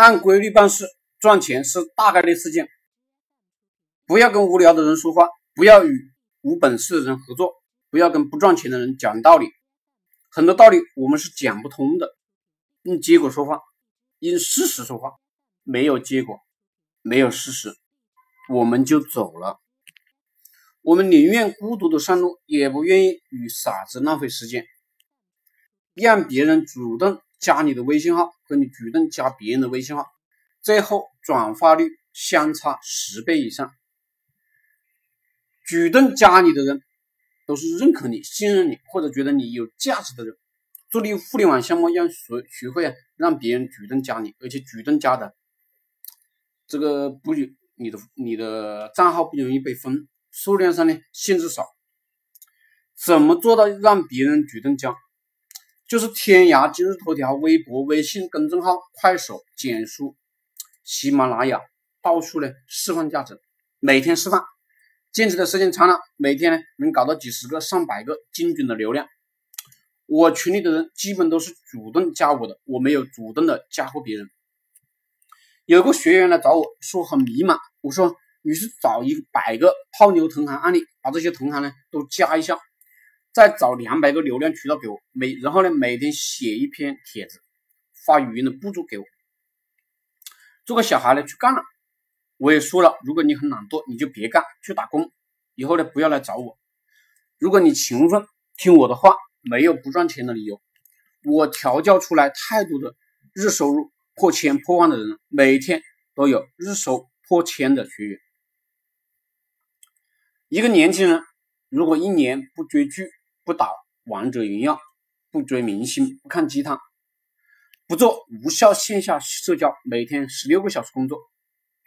按规律办事，赚钱是大概率事件。不要跟无聊的人说话，不要与无本事的人合作，不要跟不赚钱的人讲道理。很多道理我们是讲不通的。用结果说话，用事实说话，没有结果，没有事实，我们就走了。我们宁愿孤独的上路，也不愿意与傻子浪费时间。让别人主动加你的微信号，和你主动加别人的微信号，最后转发率相差十倍以上。主动加你的人，都是认可你、信任你或者觉得你有价值的人。做立互联网项目，要学学会啊，让别人主动加你，而且主动加的这个不你的你的账号不容易被封，数量上呢限制少。怎么做到让别人主动加？就是天涯、今日头条、微博、微信公众号、快手、简书、喜马拉雅，到处呢释放价值，每天释放，坚持的时间长了，每天呢能搞到几十个、上百个精准的流量。我群里的人基本都是主动加我的，我没有主动的加过别人。有个学员来找我说很迷茫，我说你是找一百个泡妞同行案例，把这些同行呢都加一下。再找两百个流量渠道给我，每然后呢每天写一篇帖子，发语音的步骤给我。做个小孩呢去干了，我也说了，如果你很懒惰，你就别干，去打工。以后呢不要来找我。如果你勤奋，听我的话，没有不赚钱的理由。我调教出来太多的日收入破千破万的人，每天都有日收破千的学员。一个年轻人如果一年不追剧，不打王者荣耀，不追明星，不看鸡汤，不做无效线下社交，每天十六个小时工作，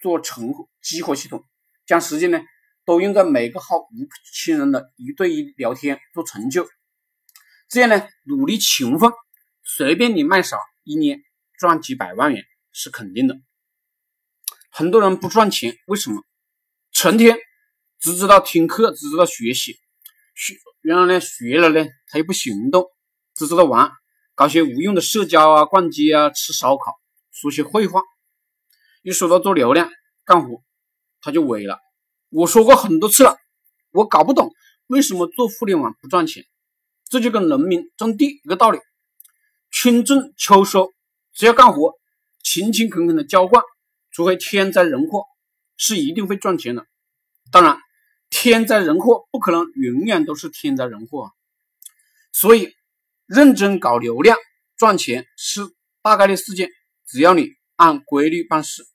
做成激活系统，将时间呢都用在每个号无亲人的一对一聊天做成就，这样呢努力勤奋，随便你卖啥，一年赚几百万元是肯定的。很多人不赚钱，为什么？成天只知道听课，只知道学习，学。然后呢，学了呢，他又不行动，只知道玩，搞些无用的社交啊、逛街啊、吃烧烤，说些废话。一说到做流量、干活，他就萎了。我说过很多次了，我搞不懂为什么做互联网不赚钱。这就跟农民种地一个道理，春种秋收，只要干活，勤勤恳恳的浇灌，除非天灾人祸，是一定会赚钱的。当然。天灾人祸不可能永远都是天灾人祸，所以认真搞流量赚钱是大概率事件，只要你按规律办事。